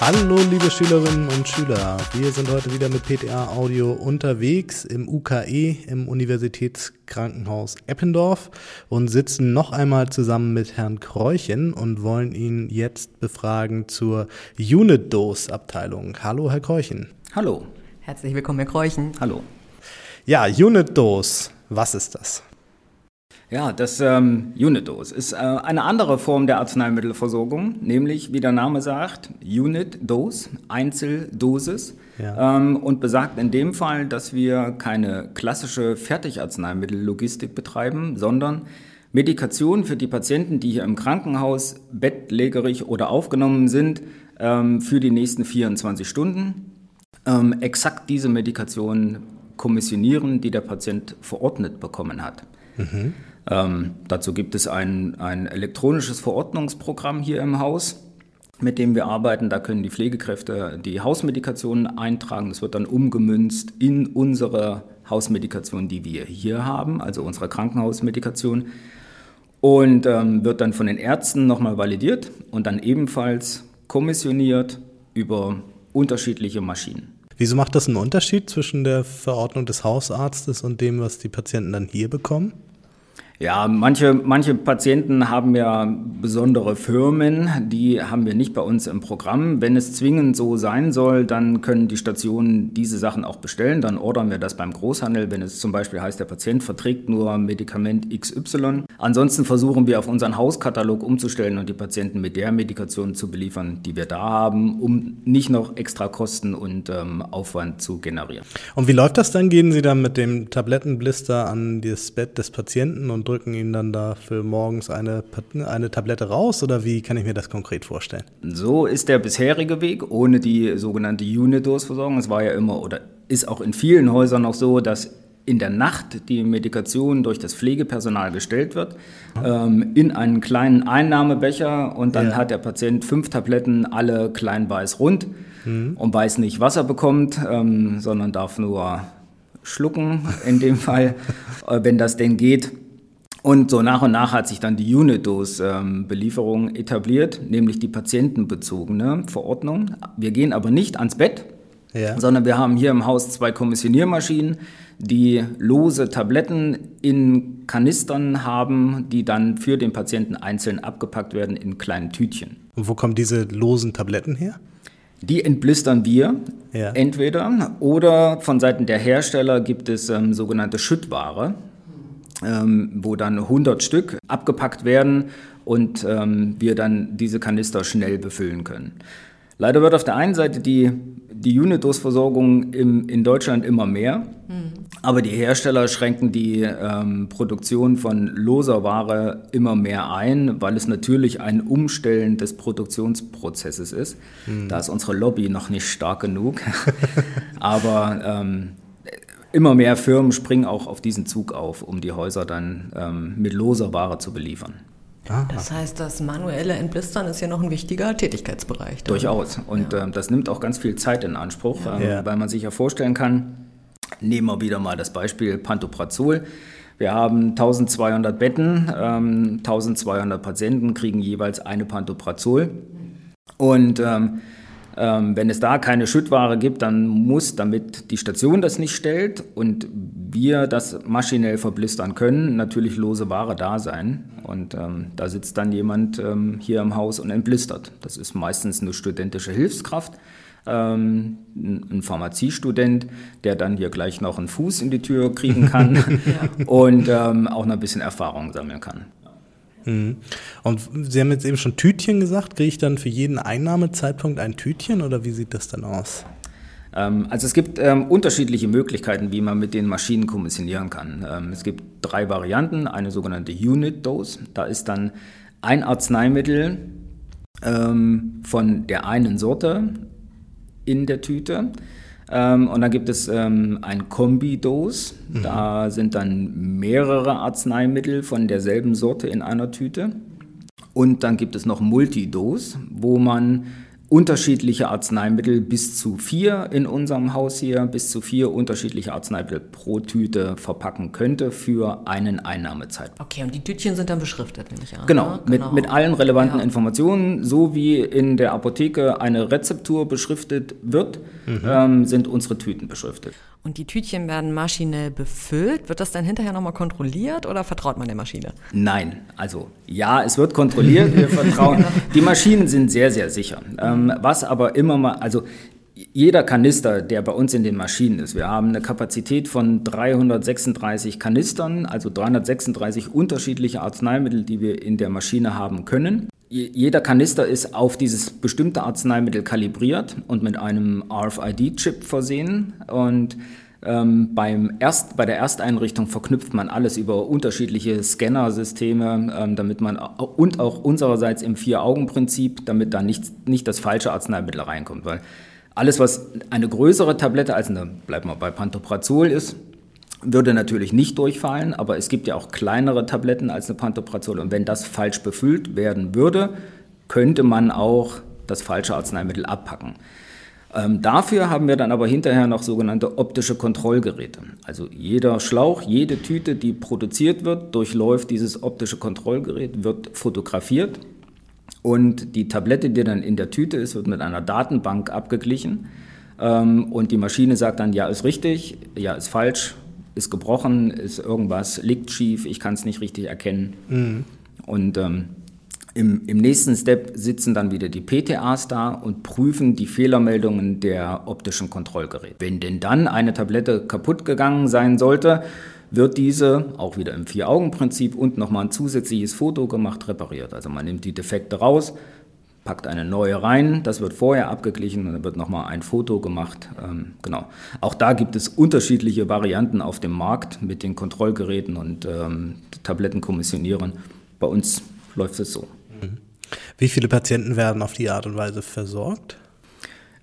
Hallo liebe Schülerinnen und Schüler, wir sind heute wieder mit PTA Audio unterwegs im UKE im Universitätskrankenhaus Eppendorf und sitzen noch einmal zusammen mit Herrn Kreuchen und wollen ihn jetzt befragen zur Unit Dose Abteilung. Hallo Herr Kreuchen. Hallo. Herzlich willkommen Herr Kreuchen. Hallo. Ja, Unit Dose, was ist das? Ja, das ähm, Unit-Dose ist äh, eine andere Form der Arzneimittelversorgung, nämlich, wie der Name sagt, Unit-Dose, Einzeldosis. Ja. Ähm, und besagt in dem Fall, dass wir keine klassische Fertigarzneimittellogistik betreiben, sondern Medikation für die Patienten, die hier im Krankenhaus bettlägerig oder aufgenommen sind, ähm, für die nächsten 24 Stunden ähm, exakt diese Medikation kommissionieren, die der Patient verordnet bekommen hat. Mhm. Ähm, dazu gibt es ein, ein elektronisches Verordnungsprogramm hier im Haus mit dem wir arbeiten. Da können die Pflegekräfte die Hausmedikationen eintragen. Das wird dann umgemünzt in unsere Hausmedikation, die wir hier haben, also unsere Krankenhausmedikation. Und ähm, wird dann von den Ärzten nochmal validiert und dann ebenfalls kommissioniert über unterschiedliche Maschinen. Wieso macht das einen Unterschied zwischen der Verordnung des Hausarztes und dem, was die Patienten dann hier bekommen? Ja, manche, manche Patienten haben ja besondere Firmen, die haben wir nicht bei uns im Programm. Wenn es zwingend so sein soll, dann können die Stationen diese Sachen auch bestellen. Dann ordern wir das beim Großhandel, wenn es zum Beispiel heißt, der Patient verträgt nur Medikament XY. Ansonsten versuchen wir auf unseren Hauskatalog umzustellen und die Patienten mit der Medikation zu beliefern, die wir da haben, um nicht noch extra Kosten und ähm, Aufwand zu generieren. Und wie läuft das dann? Gehen Sie dann mit dem Tablettenblister an das Bett des Patienten und drücken Ihnen dann dafür morgens eine, eine Tablette raus oder wie kann ich mir das konkret vorstellen? So ist der bisherige Weg, ohne die sogenannte Unidose-Versorgung. Es war ja immer oder ist auch in vielen Häusern noch so, dass in der Nacht die Medikation durch das Pflegepersonal gestellt wird, ähm, in einen kleinen Einnahmebecher und dann ja. hat der Patient fünf Tabletten, alle klein weiß rund mhm. und weiß nicht, was er bekommt, ähm, sondern darf nur schlucken in dem Fall, äh, wenn das denn geht. Und so nach und nach hat sich dann die Unit-Dose-Belieferung ähm, etabliert, nämlich die patientenbezogene Verordnung. Wir gehen aber nicht ans Bett, ja. sondern wir haben hier im Haus zwei Kommissioniermaschinen, die lose Tabletten in Kanistern haben, die dann für den Patienten einzeln abgepackt werden in kleinen Tütchen. Und wo kommen diese losen Tabletten her? Die entblistern wir ja. entweder oder von Seiten der Hersteller gibt es ähm, sogenannte Schüttware ähm, wo dann 100 Stück abgepackt werden und ähm, wir dann diese Kanister schnell befüllen können. Leider wird auf der einen Seite die, die Unit-Dose-Versorgung in Deutschland immer mehr, mhm. aber die Hersteller schränken die ähm, Produktion von loser Ware immer mehr ein, weil es natürlich ein Umstellen des Produktionsprozesses ist. Mhm. Da ist unsere Lobby noch nicht stark genug. aber ähm, immer mehr Firmen springen auch auf diesen Zug auf, um die Häuser dann ähm, mit loser Ware zu beliefern. Das heißt, das manuelle Entblistern ist ja noch ein wichtiger Tätigkeitsbereich. Durchaus. Und ja. äh, das nimmt auch ganz viel Zeit in Anspruch, ja. äh, weil man sich ja vorstellen kann, nehmen wir wieder mal das Beispiel Pantoprazol. Wir haben 1200 Betten, ähm, 1200 Patienten kriegen jeweils eine Pantoprazol. Und ähm, ähm, wenn es da keine Schüttware gibt, dann muss, damit die Station das nicht stellt und wir das maschinell verblistern können, natürlich lose Ware da sein. Und ähm, da sitzt dann jemand ähm, hier im Haus und entblistert. Das ist meistens eine studentische Hilfskraft, ähm, ein Pharmaziestudent, der dann hier gleich noch einen Fuß in die Tür kriegen kann ja. und ähm, auch noch ein bisschen Erfahrung sammeln kann. Mhm. Und Sie haben jetzt eben schon Tütchen gesagt. Kriege ich dann für jeden Einnahmezeitpunkt ein Tütchen oder wie sieht das dann aus? Ähm, also es gibt ähm, unterschiedliche Möglichkeiten, wie man mit den Maschinen kommissionieren kann. Ähm, es gibt drei Varianten, eine sogenannte Unit Dose. Da ist dann ein Arzneimittel ähm, von der einen Sorte in der Tüte. Ähm, und dann gibt es ähm, ein Kombi-Dose. Mhm. Da sind dann mehrere Arzneimittel von derselben Sorte in einer Tüte. Und dann gibt es noch Multidose, wo man unterschiedliche Arzneimittel bis zu vier in unserem Haus hier, bis zu vier unterschiedliche Arzneimittel pro Tüte verpacken könnte für einen Einnahmezeitpunkt. Okay, und die Tütchen sind dann beschriftet, nehme ich an. Genau, ne? genau. Mit, mit allen relevanten ja. Informationen, so wie in der Apotheke eine Rezeptur beschriftet wird, mhm. ähm, sind unsere Tüten beschriftet. Und die Tütchen werden maschinell befüllt. Wird das dann hinterher nochmal kontrolliert oder vertraut man der Maschine? Nein, also ja, es wird kontrolliert. Wir vertrauen. genau. Die Maschinen sind sehr, sehr sicher. Ähm, was aber immer mal, also jeder Kanister, der bei uns in den Maschinen ist, wir haben eine Kapazität von 336 Kanistern, also 336 unterschiedliche Arzneimittel, die wir in der Maschine haben können. Jeder Kanister ist auf dieses bestimmte Arzneimittel kalibriert und mit einem RFID-Chip versehen. Und ähm, beim Erst, bei der Ersteinrichtung verknüpft man alles über unterschiedliche Scannersysteme, ähm, damit man und auch unsererseits im Vier-Augen-Prinzip, damit da nicht, nicht das falsche Arzneimittel reinkommt. Weil alles, was eine größere Tablette als eine, bleiben wir bei Pantoprazol ist, würde natürlich nicht durchfallen, aber es gibt ja auch kleinere Tabletten als eine Pantoprazol. Und wenn das falsch befüllt werden würde, könnte man auch das falsche Arzneimittel abpacken. Ähm, dafür haben wir dann aber hinterher noch sogenannte optische Kontrollgeräte. Also jeder Schlauch, jede Tüte, die produziert wird, durchläuft dieses optische Kontrollgerät, wird fotografiert und die Tablette, die dann in der Tüte ist, wird mit einer Datenbank abgeglichen. Ähm, und die Maschine sagt dann, ja, ist richtig, ja, ist falsch, ist gebrochen, ist irgendwas, liegt schief, ich kann es nicht richtig erkennen. Mhm. Und ähm, im, im, nächsten Step sitzen dann wieder die PTAs da und prüfen die Fehlermeldungen der optischen Kontrollgeräte. Wenn denn dann eine Tablette kaputt gegangen sein sollte, wird diese auch wieder im Vier-Augen-Prinzip und nochmal ein zusätzliches Foto gemacht, repariert. Also man nimmt die Defekte raus, packt eine neue rein, das wird vorher abgeglichen und dann wird nochmal ein Foto gemacht. Ähm, genau. Auch da gibt es unterschiedliche Varianten auf dem Markt mit den Kontrollgeräten und ähm, Tablettenkommissionierern. Bei uns läuft es so. Mhm. Wie viele Patienten werden auf die Art und Weise versorgt?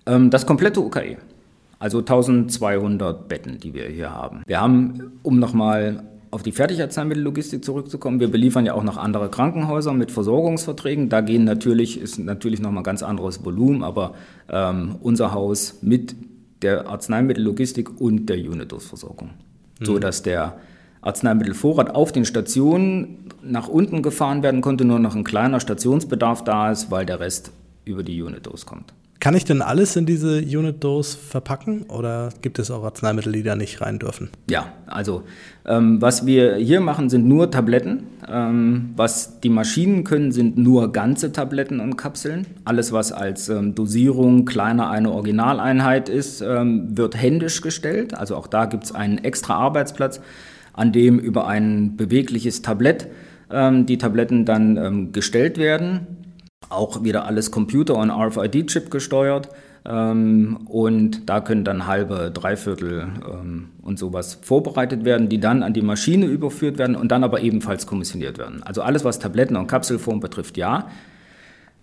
Ähm, das komplette UKE. Also 1200 Betten, die wir hier haben. Wir haben, um nochmal auf die Fertigarzneimittellogistik zurückzukommen, wir beliefern ja auch noch andere Krankenhäuser mit Versorgungsverträgen. Da gehen natürlich, ist natürlich nochmal ein ganz anderes Volumen, aber ähm, unser Haus mit der Arzneimittellogistik und der Unidos-Versorgung. Mhm. So dass der Arzneimittelvorrat auf den Stationen nach unten gefahren werden konnte, nur noch ein kleiner Stationsbedarf da ist, weil der Rest über die Unidos kommt. Kann ich denn alles in diese Unit-Dose verpacken oder gibt es auch Arzneimittel, die da nicht rein dürfen? Ja, also ähm, was wir hier machen, sind nur Tabletten. Ähm, was die Maschinen können, sind nur ganze Tabletten und Kapseln. Alles, was als ähm, Dosierung kleiner eine Originaleinheit ist, ähm, wird händisch gestellt. Also auch da gibt es einen extra Arbeitsplatz, an dem über ein bewegliches Tablett ähm, die Tabletten dann ähm, gestellt werden auch wieder alles Computer- und RFID-Chip gesteuert. Ähm, und da können dann halbe, dreiviertel ähm, und sowas vorbereitet werden, die dann an die Maschine überführt werden und dann aber ebenfalls kommissioniert werden. Also alles, was Tabletten und Kapselform betrifft, ja.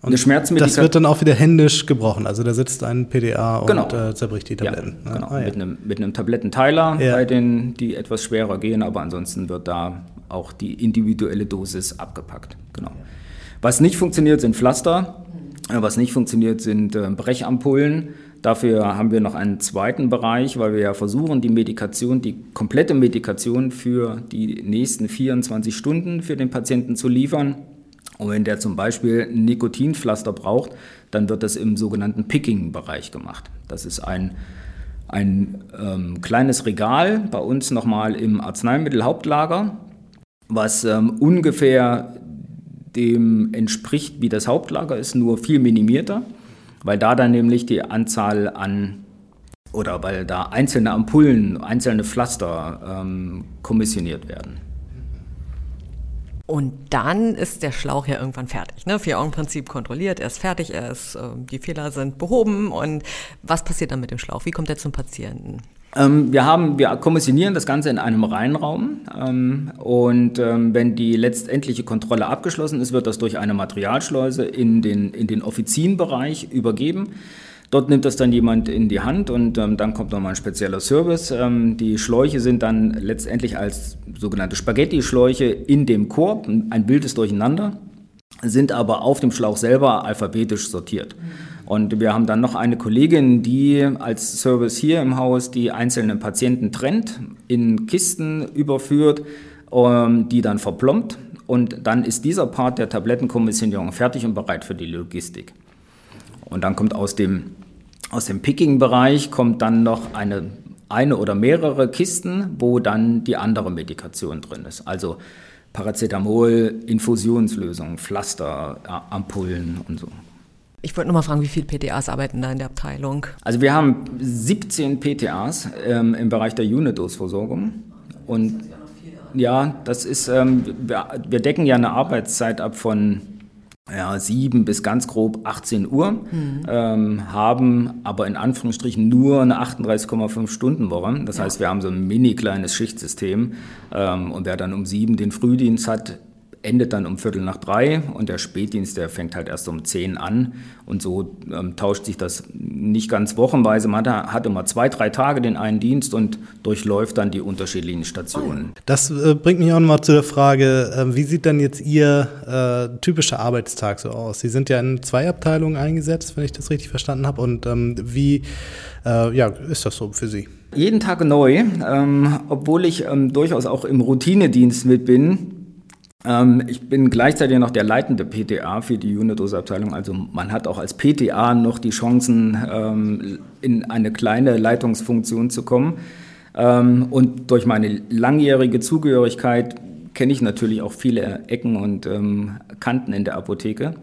Und das wird dann auch wieder händisch gebrochen. Also da sitzt ein PDA und genau. äh, zerbricht die Tabletten. Ja, genau. Ah, ja. mit, einem, mit einem Tablettenteiler ja. bei denen, die etwas schwerer gehen, aber ansonsten wird da auch die individuelle Dosis abgepackt. Genau. Was nicht funktioniert, sind Pflaster. Äh, was nicht funktioniert, sind äh, Brechampullen. Dafür haben wir noch einen zweiten Bereich, weil wir ja versuchen, die Medikation, die komplette Medikation für die nächsten 24 Stunden für den Patienten zu liefern. Und wenn der zum Beispiel ein Nikotinpflaster braucht, dann wird das im sogenannten Picking-Bereich gemacht. Das ist ein, ein ähm, kleines Regal bei uns nochmal im Arzneimittelhauptlager, was ähm, ungefähr dem entspricht, wie das Hauptlager ist, nur viel minimierter, weil da dann nämlich die Anzahl an oder weil da einzelne Ampullen, einzelne Pflaster ähm, kommissioniert werden. Und dann ist der Schlauch ja irgendwann fertig. Ne? Vier-Augen-Prinzip kontrolliert, er ist fertig, er ist, äh, die Fehler sind behoben. Und was passiert dann mit dem Schlauch? Wie kommt er zum Patienten? Ähm, wir, haben, wir kommissionieren das Ganze in einem Reinraum ähm, und ähm, wenn die letztendliche Kontrolle abgeschlossen ist, wird das durch eine Materialschleuse in den, in den Offizienbereich übergeben. Dort nimmt das dann jemand in die Hand und ähm, dann kommt nochmal ein spezieller Service. Ähm, die Schläuche sind dann letztendlich als sogenannte Spaghetti-Schläuche in dem Korb, ein wildes Durcheinander. sind aber auf dem Schlauch selber alphabetisch sortiert. Und wir haben dann noch eine Kollegin, die als Service hier im Haus die einzelnen Patienten trennt, in Kisten überführt, ähm, die dann verplombt. Und dann ist dieser Part der Tablettenkommissionierung fertig und bereit für die Logistik. Und dann kommt aus dem, aus dem Picking-Bereich kommt dann noch eine, eine oder mehrere Kisten, wo dann die andere Medikation drin ist. Also Paracetamol, Infusionslösungen, Pflaster, Ampullen und so. Ich wollte nur mal fragen, wie viele PTAs arbeiten da in der Abteilung? Also wir haben 17 PTAs ähm, im Bereich der Unidose-Versorgung. Und ja, das ist, ähm, wir, wir, decken ja eine Arbeitszeit ab von ja, 7 bis ganz grob 18 Uhr, mhm. ähm, haben aber in Anführungsstrichen nur eine 38,5 Stunden Woche. Das ja. heißt, wir haben so ein mini kleines Schichtsystem ähm, und wer dann um 7 den Frühdienst hat, endet dann um Viertel nach drei und der Spätdienst, der fängt halt erst um zehn an und so ähm, tauscht sich das nicht ganz wochenweise. Man hat immer zwei, drei Tage den einen Dienst und durchläuft dann die unterschiedlichen Stationen. Das äh, bringt mich auch nochmal zu der Frage, äh, wie sieht dann jetzt Ihr äh, typischer Arbeitstag so aus? Sie sind ja in zwei Abteilungen eingesetzt, wenn ich das richtig verstanden habe und ähm, wie äh, ja, ist das so für Sie? Jeden Tag neu, ähm, obwohl ich ähm, durchaus auch im Routinedienst mit bin, ich bin gleichzeitig noch der leitende PTA für die Unidose-Abteilung. Also man hat auch als PTA noch die Chancen, ähm, in eine kleine Leitungsfunktion zu kommen. Ähm, und durch meine langjährige Zugehörigkeit kenne ich natürlich auch viele Ecken und ähm, Kanten in der Apotheke.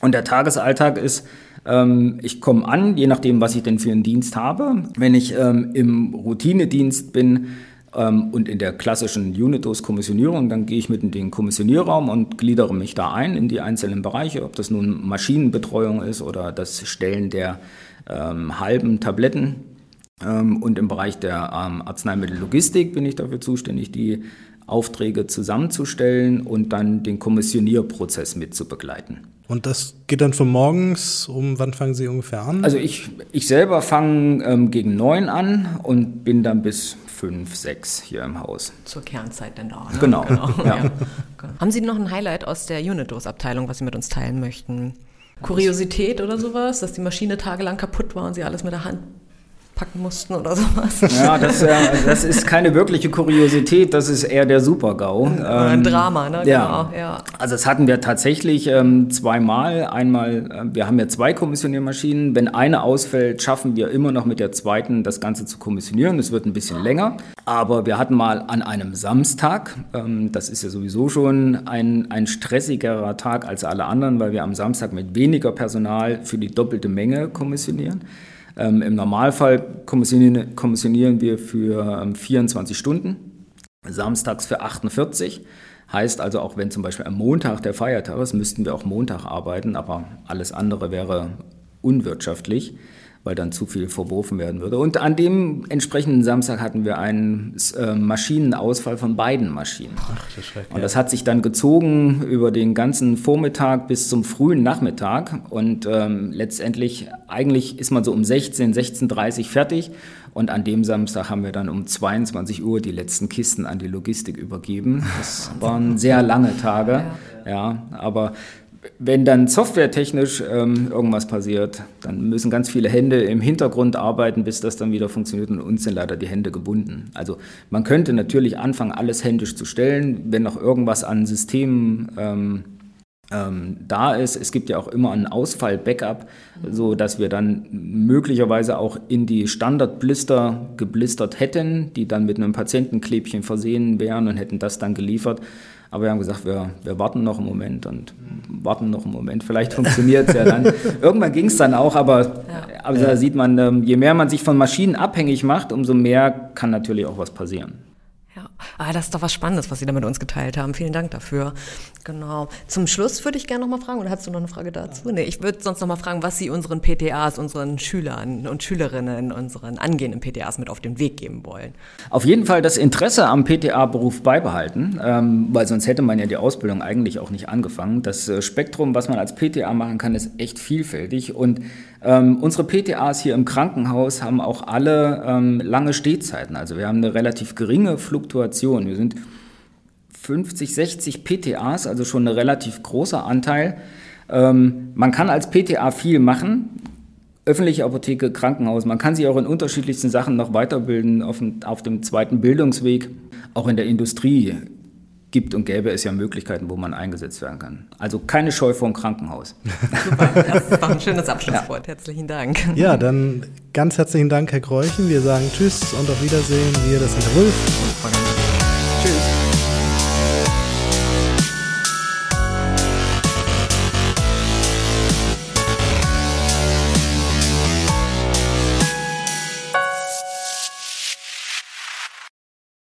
Und der Tagesalltag ist, ähm, ich komme an, je nachdem, was ich denn für einen Dienst habe. Wenn ich ähm, im Routinedienst bin, ähm, und in der klassischen Unitos-Kommissionierung, dann gehe ich mit in den Kommissionierraum und gliedere mich da ein in die einzelnen Bereiche, ob das nun Maschinenbetreuung ist oder das Stellen der ähm, halben Tabletten. Ähm, und im Bereich der ähm, Arzneimittellogistik bin ich dafür zuständig, die Aufträge zusammenzustellen und dann den Kommissionierprozess mit zu begleiten. Und das geht dann von morgens, um wann fangen Sie ungefähr an? Also ich, ich selber fange ähm, gegen neun an und bin dann bis fünf, sechs hier im Haus. Zur Kernzeit denn da. Ne? Genau. genau. Ja. Ja. Haben Sie noch ein Highlight aus der Unidos-Abteilung, was Sie mit uns teilen möchten? Kuriosität oder sowas, dass die Maschine tagelang kaputt war und Sie alles mit der Hand packen mussten oder sowas. Ja, das, äh, das ist keine wirkliche Kuriosität, das ist eher der Super-GAU. Ähm, ein Drama, ne? Ja. Genau, ja. Also das hatten wir tatsächlich ähm, zweimal. Einmal, äh, wir haben ja zwei Kommissioniermaschinen. Wenn eine ausfällt, schaffen wir immer noch mit der zweiten das Ganze zu kommissionieren. Es wird ein bisschen länger. Aber wir hatten mal an einem Samstag, ähm, das ist ja sowieso schon ein, ein stressigerer Tag als alle anderen, weil wir am Samstag mit weniger Personal für die doppelte Menge kommissionieren. Ähm, Im Normalfall kommissionieren, kommissionieren wir für ähm, 24 Stunden, samstags für 48. Heißt also, auch wenn zum Beispiel am Montag der Feiertag ist, müssten wir auch Montag arbeiten, aber alles andere wäre unwirtschaftlich weil dann zu viel verworfen werden würde. Und an dem entsprechenden Samstag hatten wir einen äh, Maschinenausfall von beiden Maschinen. Ach, das schreckt, und das hat sich dann gezogen über den ganzen Vormittag bis zum frühen Nachmittag. Und ähm, letztendlich, eigentlich ist man so um 16, 16.30 Uhr fertig. Und an dem Samstag haben wir dann um 22 Uhr die letzten Kisten an die Logistik übergeben. Das waren sehr lange Tage. Ja, aber wenn dann softwaretechnisch ähm, irgendwas passiert, dann müssen ganz viele Hände im Hintergrund arbeiten, bis das dann wieder funktioniert und uns sind leider die Hände gebunden. Also man könnte natürlich anfangen, alles händisch zu stellen, wenn noch irgendwas an Systemen ähm, ähm, da ist. Es gibt ja auch immer einen Ausfall-Backup, so dass wir dann möglicherweise auch in die Standardblister geblistert hätten, die dann mit einem Patientenklebchen versehen wären und hätten das dann geliefert. Aber wir haben gesagt, wir, wir warten noch einen Moment und warten noch einen Moment. Vielleicht funktioniert es ja dann. Irgendwann ging es dann auch, aber, aber da sieht man, ähm, je mehr man sich von Maschinen abhängig macht, umso mehr kann natürlich auch was passieren. Ah, das ist doch was Spannendes, was Sie da mit uns geteilt haben. Vielen Dank dafür. Genau. Zum Schluss würde ich gerne noch mal fragen, oder hast du noch eine Frage dazu? Nee, ich würde sonst noch mal fragen, was Sie unseren PTAs, unseren Schülern und Schülerinnen, unseren angehenden PTAs mit auf den Weg geben wollen. Auf jeden Fall das Interesse am PTA-Beruf beibehalten, ähm, weil sonst hätte man ja die Ausbildung eigentlich auch nicht angefangen. Das äh, Spektrum, was man als PTA machen kann, ist echt vielfältig und ähm, unsere PTAs hier im Krankenhaus haben auch alle ähm, lange Stehzeiten. Also wir haben eine relativ geringe Fluktuation. Wir sind 50, 60 PTAs, also schon ein relativ großer Anteil. Ähm, man kann als PTA viel machen, öffentliche Apotheke, Krankenhaus. Man kann sich auch in unterschiedlichsten Sachen noch weiterbilden auf dem, auf dem zweiten Bildungsweg. Auch in der Industrie gibt und gäbe es ja Möglichkeiten, wo man eingesetzt werden kann. Also keine Scheu vor dem Krankenhaus. Super, das ist doch ein schönes Abschlusswort. Ja. Herzlichen Dank. Ja, dann ganz herzlichen Dank, Herr Kreuchen. Wir sagen Tschüss und auf Wiedersehen. Wir, das sind Wolf. Und.